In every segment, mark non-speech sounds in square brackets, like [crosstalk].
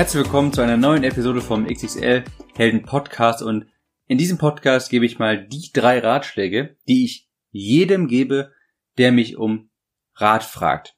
Herzlich willkommen zu einer neuen Episode vom XXL Helden Podcast und in diesem Podcast gebe ich mal die drei Ratschläge, die ich jedem gebe, der mich um Rat fragt.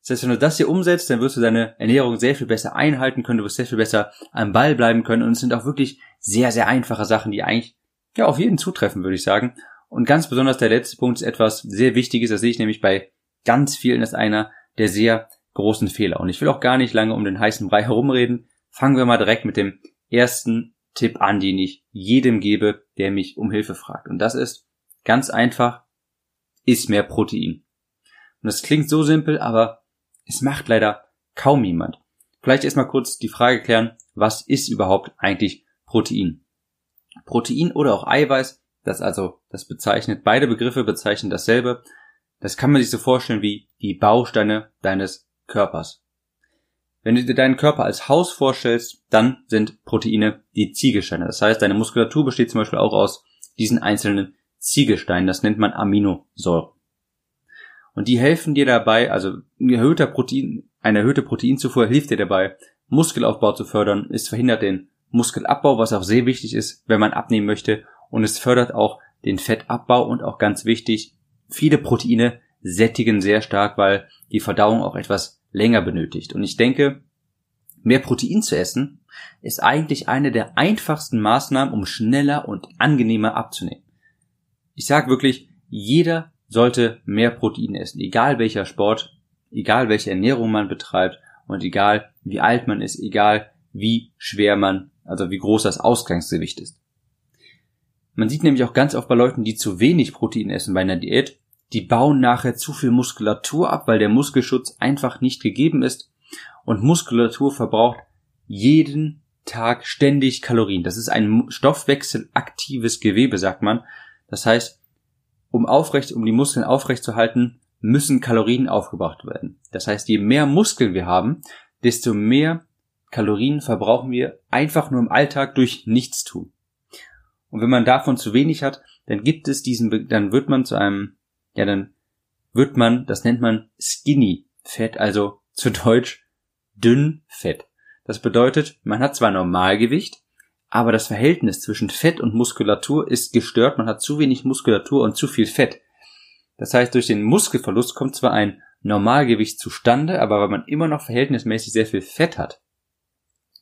Das heißt, wenn du das hier umsetzt, dann wirst du deine Ernährung sehr viel besser einhalten können, du wirst sehr viel besser am Ball bleiben können und es sind auch wirklich sehr, sehr einfache Sachen, die eigentlich ja auf jeden zutreffen, würde ich sagen. Und ganz besonders der letzte Punkt ist etwas sehr Wichtiges, das sehe ich nämlich bei ganz vielen, ist einer der sehr großen Fehler. Und ich will auch gar nicht lange um den heißen Brei [laughs] herumreden. Fangen wir mal direkt mit dem ersten Tipp an, den ich jedem gebe, der mich um Hilfe fragt. Und das ist ganz einfach, iss mehr Protein. Und das klingt so simpel, aber es macht leider kaum jemand. Vielleicht erstmal kurz die Frage klären, was ist überhaupt eigentlich Protein? Protein oder auch Eiweiß, das also, das bezeichnet, beide Begriffe bezeichnen dasselbe. Das kann man sich so vorstellen wie die Bausteine deines Körpers. Wenn du dir deinen Körper als Haus vorstellst, dann sind Proteine die Ziegelsteine. Das heißt, deine Muskulatur besteht zum Beispiel auch aus diesen einzelnen Ziegelsteinen. Das nennt man Aminosäuren. Und die helfen dir dabei, also ein erhöhter Protein, eine erhöhte Proteinzufuhr hilft dir dabei, Muskelaufbau zu fördern. Es verhindert den Muskelabbau, was auch sehr wichtig ist, wenn man abnehmen möchte. Und es fördert auch den Fettabbau und auch ganz wichtig, viele Proteine sättigen sehr stark, weil die Verdauung auch etwas länger benötigt. Und ich denke, mehr Protein zu essen ist eigentlich eine der einfachsten Maßnahmen, um schneller und angenehmer abzunehmen. Ich sage wirklich, jeder sollte mehr Protein essen, egal welcher Sport, egal welche Ernährung man betreibt und egal wie alt man ist, egal wie schwer man, also wie groß das Ausgangsgewicht ist. Man sieht nämlich auch ganz oft bei Leuten, die zu wenig Protein essen bei einer Diät, die bauen nachher zu viel Muskulatur ab, weil der Muskelschutz einfach nicht gegeben ist. Und Muskulatur verbraucht jeden Tag ständig Kalorien. Das ist ein stoffwechselaktives Gewebe, sagt man. Das heißt, um aufrecht, um die Muskeln aufrecht zu halten, müssen Kalorien aufgebracht werden. Das heißt, je mehr Muskeln wir haben, desto mehr Kalorien verbrauchen wir einfach nur im Alltag durch Nichtstun. Und wenn man davon zu wenig hat, dann gibt es diesen, dann wird man zu einem ja, dann wird man, das nennt man Skinny Fett, also zu Deutsch dünn Fett. Das bedeutet, man hat zwar Normalgewicht, aber das Verhältnis zwischen Fett und Muskulatur ist gestört, man hat zu wenig Muskulatur und zu viel Fett. Das heißt, durch den Muskelverlust kommt zwar ein Normalgewicht zustande, aber weil man immer noch verhältnismäßig sehr viel Fett hat,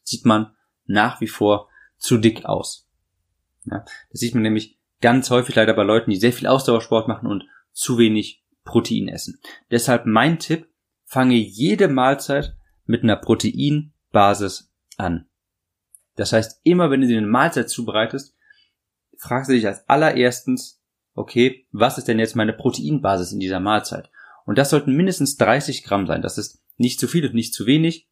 sieht man nach wie vor zu dick aus. Ja, das sieht man nämlich ganz häufig leider bei Leuten, die sehr viel Ausdauersport machen und zu wenig Protein essen. Deshalb mein Tipp, fange jede Mahlzeit mit einer Proteinbasis an. Das heißt, immer wenn du dir eine Mahlzeit zubereitest, fragst du dich als allererstens, okay, was ist denn jetzt meine Proteinbasis in dieser Mahlzeit? Und das sollten mindestens 30 Gramm sein. Das ist nicht zu viel und nicht zu wenig.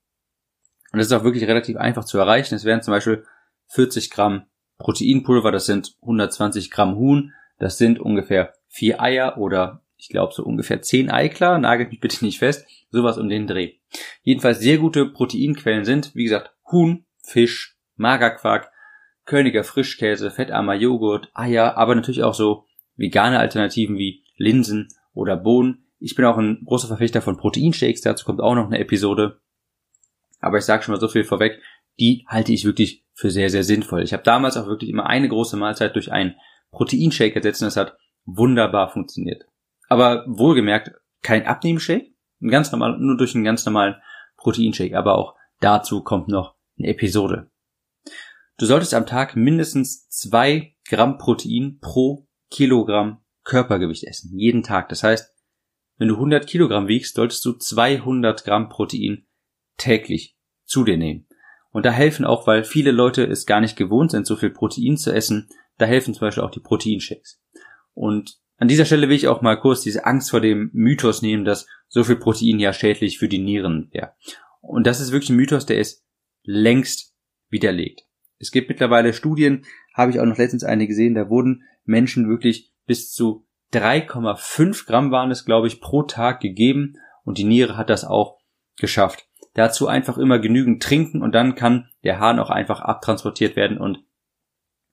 Und das ist auch wirklich relativ einfach zu erreichen. Es wären zum Beispiel 40 Gramm Proteinpulver, das sind 120 Gramm Huhn, das sind ungefähr vier Eier oder ich glaube so ungefähr zehn Eiklar, nagelt mich bitte nicht fest, sowas um den Dreh. Jedenfalls sehr gute Proteinquellen sind, wie gesagt, Huhn, Fisch, Magerquark, Königer Frischkäse, fettarmer Joghurt, Eier, aber natürlich auch so vegane Alternativen wie Linsen oder Bohnen. Ich bin auch ein großer Verfechter von Proteinshakes, dazu kommt auch noch eine Episode. Aber ich sage schon mal so viel vorweg, die halte ich wirklich für sehr, sehr sinnvoll. Ich habe damals auch wirklich immer eine große Mahlzeit durch einen Proteinshake ersetzt und das hat wunderbar funktioniert. Aber wohlgemerkt, kein Abnehmshake, ganz normal, nur durch einen ganz normalen Proteinshake. Aber auch dazu kommt noch eine Episode. Du solltest am Tag mindestens zwei Gramm Protein pro Kilogramm Körpergewicht essen. Jeden Tag. Das heißt, wenn du 100 Kilogramm wiegst, solltest du 200 Gramm Protein täglich zu dir nehmen. Und da helfen auch, weil viele Leute es gar nicht gewohnt sind, so viel Protein zu essen, da helfen zum Beispiel auch die Proteinshakes. Und an dieser Stelle will ich auch mal kurz diese Angst vor dem Mythos nehmen, dass so viel Protein ja schädlich für die Nieren wäre. Und das ist wirklich ein Mythos, der ist längst widerlegt. Es gibt mittlerweile Studien, habe ich auch noch letztens eine gesehen, da wurden Menschen wirklich bis zu 3,5 Gramm waren es, glaube ich, pro Tag gegeben und die Niere hat das auch geschafft. Dazu einfach immer genügend trinken und dann kann der Hahn auch einfach abtransportiert werden und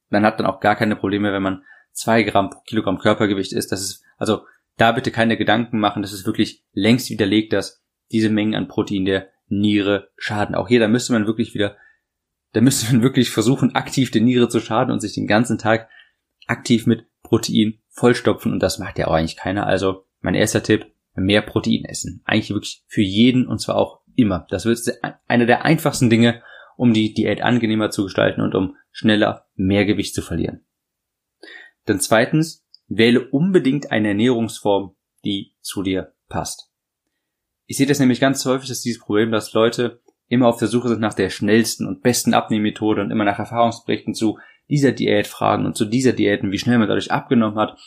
man hat dann auch gar keine Probleme, wenn man zwei Gramm pro Kilogramm Körpergewicht ist. Das ist, also da bitte keine Gedanken machen, das ist wirklich längst widerlegt, dass diese Mengen an Protein der Niere schaden. Auch hier, da müsste man wirklich wieder, da müsste man wirklich versuchen, aktiv der Niere zu schaden und sich den ganzen Tag aktiv mit Protein vollstopfen und das macht ja auch eigentlich keiner. Also mein erster Tipp, mehr Protein essen. Eigentlich wirklich für jeden und zwar auch immer. Das wird eine der einfachsten Dinge, um die Diät angenehmer zu gestalten und um schneller mehr Gewicht zu verlieren. Dann zweitens, wähle unbedingt eine Ernährungsform, die zu dir passt. Ich sehe das nämlich ganz häufig, dass dieses Problem, dass Leute immer auf der Suche sind nach der schnellsten und besten Abnehmmethode und immer nach Erfahrungsberichten zu dieser Diät fragen und zu dieser Diäten, wie schnell man dadurch abgenommen hat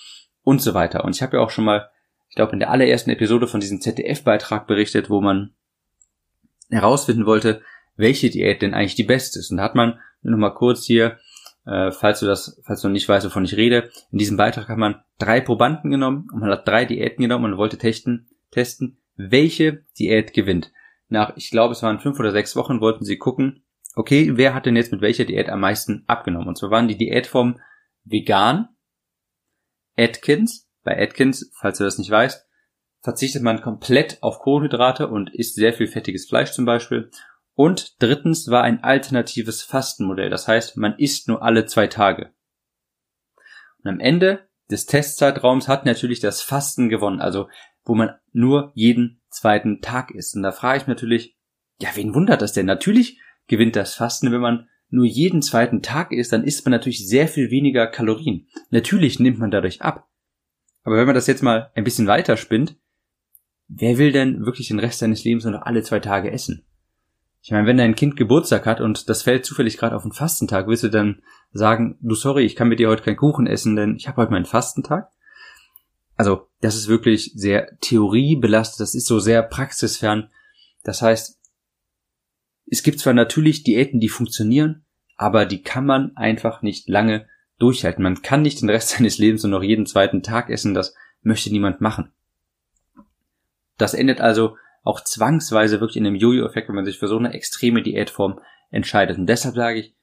und so weiter. Und ich habe ja auch schon mal, ich glaube, in der allerersten Episode von diesem ZDF-Beitrag berichtet, wo man herausfinden wollte, welche Diät denn eigentlich die beste ist. Und da hat man noch mal kurz hier, äh, falls du das, falls du nicht weißt, wovon ich rede, in diesem Beitrag hat man drei Probanden genommen und man hat drei Diäten genommen und wollte testen, testen, welche Diät gewinnt. Nach, ich glaube, es waren fünf oder sechs Wochen wollten sie gucken, okay, wer hat denn jetzt mit welcher Diät am meisten abgenommen? Und zwar waren die Diätformen vegan, Atkins, bei Atkins, falls du das nicht weißt, verzichtet man komplett auf Kohlenhydrate und isst sehr viel fettiges Fleisch zum Beispiel. Und drittens war ein alternatives Fastenmodell. Das heißt, man isst nur alle zwei Tage. Und am Ende des Testzeitraums hat natürlich das Fasten gewonnen, also wo man nur jeden zweiten Tag isst. Und da frage ich natürlich, ja, wen wundert das denn? Natürlich gewinnt das Fasten, wenn man nur jeden zweiten Tag isst, dann isst man natürlich sehr viel weniger Kalorien. Natürlich nimmt man dadurch ab. Aber wenn man das jetzt mal ein bisschen weiter spinnt, wer will denn wirklich den Rest seines Lebens nur noch alle zwei Tage essen? Ich meine, wenn dein Kind Geburtstag hat und das fällt zufällig gerade auf den Fastentag, willst du dann sagen, du sorry, ich kann mit dir heute keinen Kuchen essen, denn ich habe heute meinen Fastentag? Also, das ist wirklich sehr theoriebelastet, das ist so sehr praxisfern. Das heißt, es gibt zwar natürlich Diäten, die funktionieren, aber die kann man einfach nicht lange durchhalten. Man kann nicht den Rest [laughs] seines Lebens nur noch jeden zweiten Tag essen, das möchte niemand machen. Das endet also auch zwangsweise wirklich in einem Jojo-Effekt, wenn man sich für so eine extreme Diätform entscheidet. Und deshalb sage ich,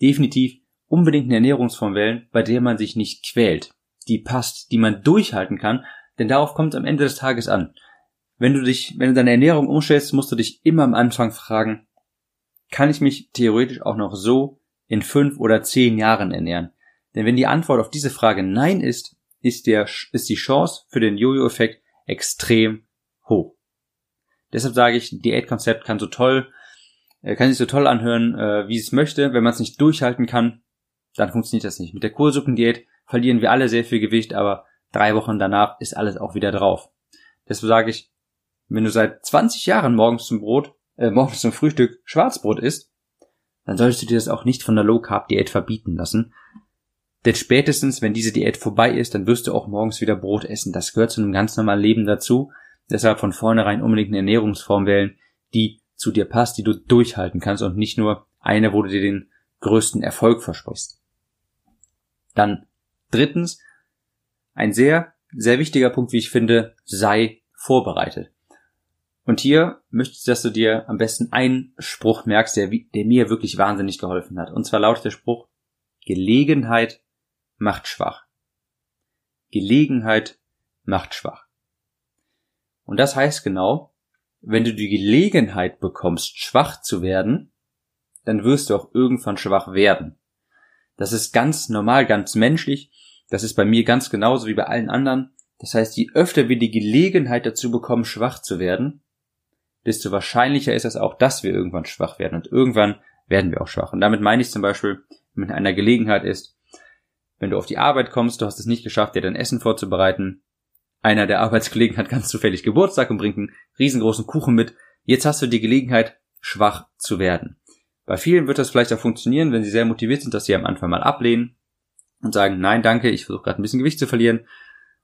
definitiv unbedingt eine Ernährungsform wählen, bei der man sich nicht quält, die passt, die man durchhalten kann, denn darauf kommt es am Ende des Tages an. Wenn du dich, wenn du deine Ernährung umstellst, musst du dich immer am Anfang fragen, kann ich mich theoretisch auch noch so in fünf oder zehn Jahren ernähren? Denn wenn die Antwort auf diese Frage Nein ist, ist, der, ist die Chance für den Jojo-Effekt extrem hoch. Deshalb sage ich, Diätkonzept kann so toll, äh, kann sich so toll anhören, äh, wie es möchte. Wenn man es nicht durchhalten kann, dann funktioniert das nicht. Mit der Kohlsuppendiät verlieren wir alle sehr viel Gewicht, aber drei Wochen danach ist alles auch wieder drauf. Deshalb sage ich, wenn du seit 20 Jahren morgens zum Brot äh, morgens zum Frühstück Schwarzbrot isst, dann solltest du dir das auch nicht von der Low Carb Diät verbieten lassen. Denn spätestens, wenn diese Diät vorbei ist, dann wirst du auch morgens wieder Brot essen. Das gehört zu einem ganz normalen Leben dazu. Deshalb von vornherein unbedingt eine Ernährungsform wählen, die zu dir passt, die du durchhalten kannst und nicht nur eine, wo du dir den größten Erfolg versprichst. Dann drittens, ein sehr, sehr wichtiger Punkt, wie ich finde, sei vorbereitet. Und hier möchte ich, dass du dir am besten einen Spruch merkst, der, der mir wirklich wahnsinnig geholfen hat. Und zwar lautet der Spruch, Gelegenheit macht schwach. Gelegenheit macht schwach. Und das heißt genau, wenn du die Gelegenheit bekommst, schwach zu werden, dann wirst du auch irgendwann schwach werden. Das ist ganz normal, ganz menschlich. Das ist bei mir ganz genauso wie bei allen anderen. Das heißt, je öfter wir die Gelegenheit dazu bekommen, schwach zu werden, desto wahrscheinlicher ist es auch, dass wir irgendwann schwach werden. Und irgendwann werden wir auch schwach. Und damit meine ich zum Beispiel, wenn einer Gelegenheit ist, wenn du auf die Arbeit kommst, du hast es nicht geschafft, dir dein Essen vorzubereiten, einer der Arbeitskollegen hat ganz zufällig Geburtstag und bringt einen riesengroßen Kuchen mit, jetzt hast du die Gelegenheit, schwach zu werden. Bei vielen wird das vielleicht auch funktionieren, wenn sie sehr motiviert sind, dass sie am Anfang mal ablehnen und sagen, nein, danke, ich versuche gerade ein bisschen Gewicht zu verlieren.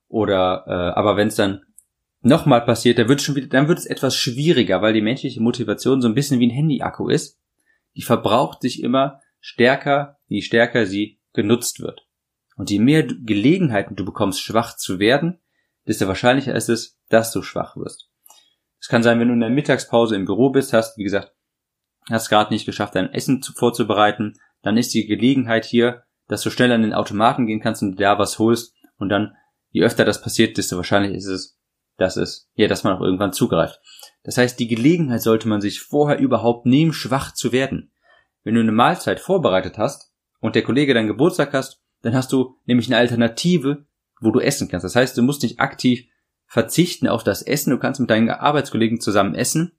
Oder äh, aber wenn es dann nochmal passiert, dann wird, schon wieder, dann wird es etwas schwieriger, weil die menschliche Motivation so ein bisschen wie ein Handy-Akku ist. Die verbraucht sich immer stärker, je stärker sie genutzt wird. Und je mehr Gelegenheiten du bekommst, schwach zu werden, desto wahrscheinlicher ist es, dass du schwach wirst. Es kann sein, wenn du in der Mittagspause im Büro bist, hast, wie gesagt, hast gerade nicht geschafft, dein Essen vorzubereiten, dann ist die Gelegenheit hier, dass du schnell an den Automaten gehen kannst und da was holst und dann, je öfter das passiert, desto wahrscheinlicher ist es, dass es, ja, dass man auch irgendwann zugreift. Das heißt, die Gelegenheit sollte man sich vorher überhaupt nehmen, schwach zu werden. Wenn du eine Mahlzeit vorbereitet hast und der Kollege deinen Geburtstag hast, dann hast du nämlich eine Alternative, wo du essen kannst. Das heißt, du musst nicht aktiv verzichten auf das Essen, du kannst mit deinen Arbeitskollegen zusammen essen,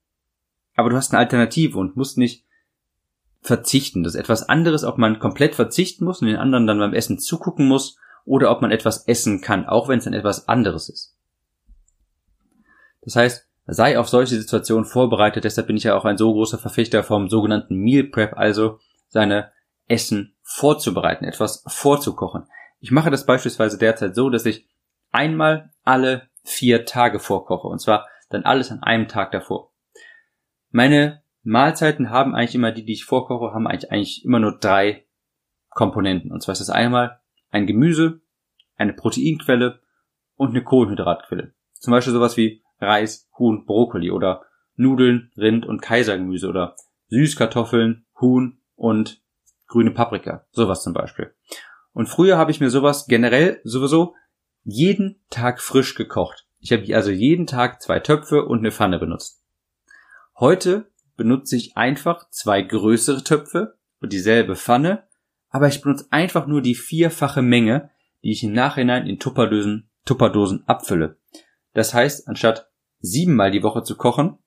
aber du hast eine Alternative und musst nicht verzichten. Das ist etwas anderes, ob man komplett verzichten muss und den anderen dann beim Essen zugucken muss oder ob man etwas essen kann, auch wenn es dann etwas anderes ist. Das heißt, sei auf solche Situationen vorbereitet, deshalb bin ich ja auch ein so großer Verfechter vom sogenannten Meal Prep, also seine Essen vorzubereiten, etwas vorzukochen. Ich mache das beispielsweise derzeit so, dass ich einmal alle vier Tage vorkoche, und zwar dann alles an einem Tag davor. Meine Mahlzeiten haben eigentlich immer, die, die ich vorkoche, haben eigentlich, eigentlich immer nur drei Komponenten. Und zwar ist das einmal ein Gemüse, eine Proteinquelle und eine Kohlenhydratquelle. Zum Beispiel sowas wie Reis, Huhn, Brokkoli oder Nudeln, Rind und Kaisergemüse oder Süßkartoffeln, Huhn und grüne Paprika. Sowas zum Beispiel. Und früher habe ich mir sowas generell sowieso jeden Tag frisch gekocht. Ich habe also jeden Tag zwei Töpfe und eine Pfanne benutzt. Heute benutze ich einfach zwei größere Töpfe und dieselbe Pfanne, aber ich benutze einfach nur die vierfache Menge, die ich im Nachhinein in Tupperdosen, Tupperdosen abfülle. Das heißt, anstatt siebenmal die Woche zu kochen,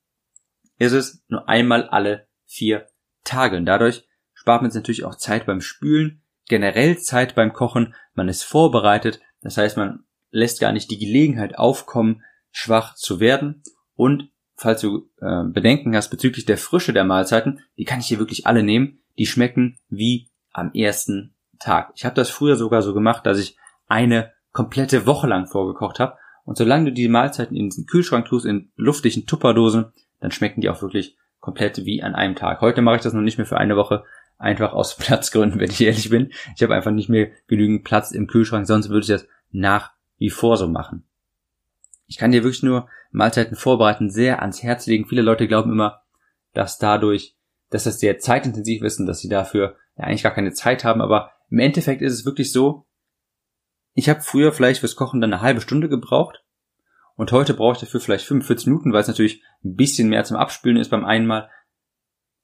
ist es nur einmal alle vier Tage. Und dadurch spart man sich natürlich auch Zeit beim Spülen, generell Zeit beim Kochen, man ist vorbereitet, das heißt, man lässt gar nicht die Gelegenheit aufkommen, schwach zu werden und falls du äh, Bedenken hast bezüglich der Frische der Mahlzeiten, die kann ich hier wirklich alle nehmen. Die schmecken wie am ersten Tag. Ich habe das früher sogar so gemacht, dass ich eine komplette Woche lang vorgekocht habe. Und solange du die Mahlzeiten in den Kühlschrank tust, in luftigen Tupperdosen, dann schmecken die auch wirklich komplett wie an einem Tag. Heute mache ich das noch nicht mehr für eine Woche, einfach aus [laughs] Platzgründen, wenn ich ehrlich bin. Ich habe einfach nicht mehr genügend Platz im Kühlschrank, sonst würde ich das nach wie vor so machen. Ich kann dir wirklich nur Mahlzeiten vorbereiten sehr ans Herz legen. Viele Leute glauben immer, dass dadurch, dass das sehr zeitintensiv ist und dass sie dafür ja eigentlich gar keine Zeit haben. Aber im Endeffekt ist es wirklich so, ich habe früher vielleicht fürs Kochen dann eine halbe Stunde gebraucht und heute brauche ich dafür vielleicht 45 Minuten, weil es natürlich ein bisschen mehr zum Abspülen ist beim einmal.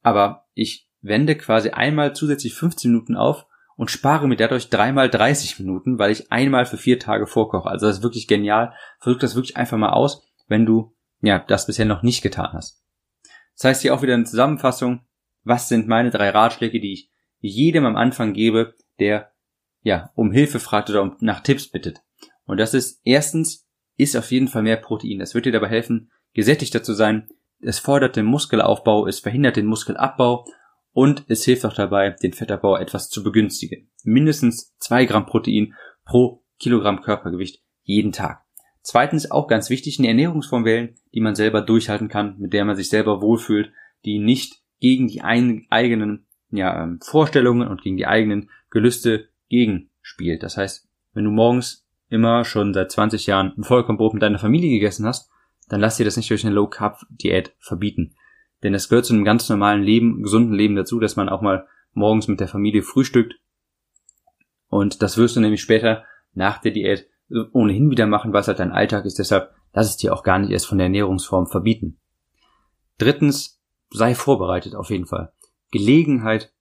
Aber ich wende quasi einmal zusätzlich 15 Minuten auf und spare mir dadurch dreimal 30 Minuten, weil ich einmal für vier Tage vorkoche. Also das ist wirklich genial. Versuch das wirklich einfach mal aus wenn du ja das bisher noch nicht getan hast. Das heißt hier auch wieder eine Zusammenfassung, was sind meine drei Ratschläge, die ich jedem am Anfang gebe, der ja um Hilfe fragt oder um nach Tipps bittet. Und das ist erstens, ist auf jeden Fall mehr Protein. Das wird dir dabei helfen, gesättigter zu sein. Es fordert den Muskelaufbau, es verhindert den Muskelabbau und es hilft auch dabei, den Fettabbau etwas zu begünstigen. Mindestens zwei Gramm Protein pro Kilogramm Körpergewicht jeden Tag. Zweitens auch ganz wichtig, eine Ernährungsform wählen, die man selber durchhalten kann, mit der man sich selber wohlfühlt, die nicht gegen die eigenen ja, ähm, Vorstellungen und gegen die eigenen Gelüste gegenspielt. Das heißt, wenn du morgens immer schon seit 20 Jahren ein Vollkornbrot mit deiner Familie gegessen hast, dann lass dir das nicht durch eine Low-Carb-Diät verbieten. Denn es gehört zu einem ganz normalen Leben, gesunden Leben dazu, dass man auch mal morgens mit der Familie frühstückt. Und das wirst du nämlich später nach der Diät ohnehin wieder machen, was halt dein Alltag ist. Deshalb lass es dir auch gar nicht erst von der Ernährungsform verbieten. Drittens, sei vorbereitet auf jeden Fall. Gelegenheit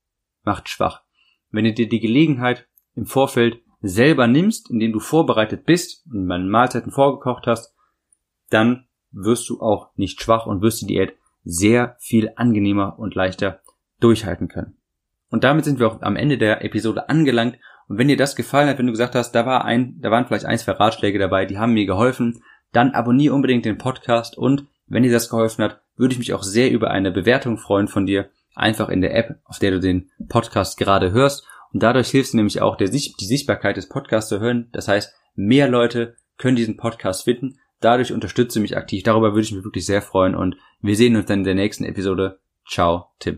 macht schwach. Wenn du dir die Gelegenheit im Vorfeld selber nimmst, indem du vorbereitet bist und meine Mahlzeiten vorgekocht hast, dann wirst du auch nicht schwach und wirst die Diät sehr viel angenehmer und leichter durchhalten können. Und damit sind wir auch am Ende der Episode angelangt und wenn dir das gefallen hat, wenn du gesagt hast, da war ein, da waren vielleicht ein, zwei Ratschläge dabei, die haben mir geholfen, dann abonniere unbedingt den Podcast und wenn dir das geholfen hat, würde ich mich auch sehr über eine Bewertung freuen von dir, einfach in der App, auf der du den Podcast gerade hörst. Und dadurch hilfst du nämlich auch, der, die Sichtbarkeit des Podcasts zu hören. Das heißt, mehr Leute können diesen Podcast finden, dadurch unterstütze mich aktiv. Darüber würde ich mich wirklich sehr freuen und wir sehen uns dann in der nächsten Episode. Ciao, Tim.